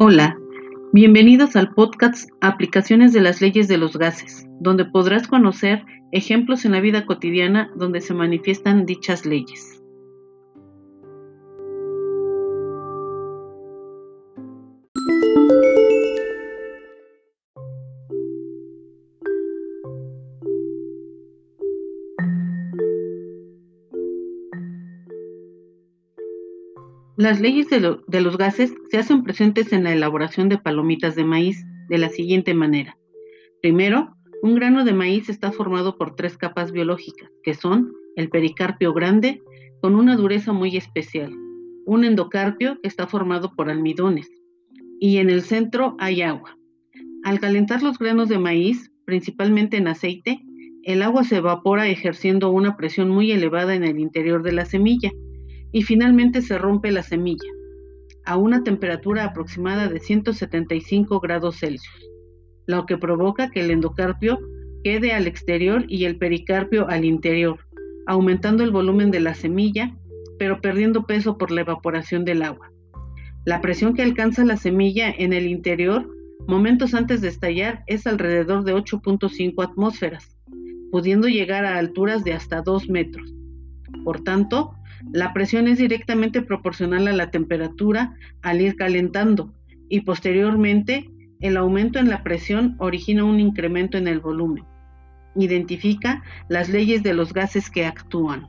Hola, bienvenidos al podcast Aplicaciones de las leyes de los gases, donde podrás conocer ejemplos en la vida cotidiana donde se manifiestan dichas leyes. Las leyes de, los gases se hacen presentes en la elaboración de palomitas de maíz de la siguiente manera. Primero, un grano de maíz está formado por tres capas biológicas, que son el pericarpio grande, con una dureza muy especial, un endocarpio que está formado por almidones, y en el centro hay agua. Al calentar los granos de maíz, principalmente en aceite, el agua se evapora ejerciendo una presión muy elevada en el interior de la semilla y finalmente se rompe la semilla a una temperatura aproximada de 175 grados Celsius, lo que provoca que el endocarpio quede al exterior y el pericarpio al interior, aumentando el volumen de la semilla, pero perdiendo peso por la evaporación del agua. La presión que alcanza la semilla en el interior momentos antes de estallar es alrededor de 8.5 atmósferas, pudiendo llegar a alturas de hasta 2 metros. Por tanto, la presión es directamente proporcional a la temperatura al ir calentando y posteriormente el aumento en la presión origina un incremento en el volumen. Identifica las leyes de los gases que actúan.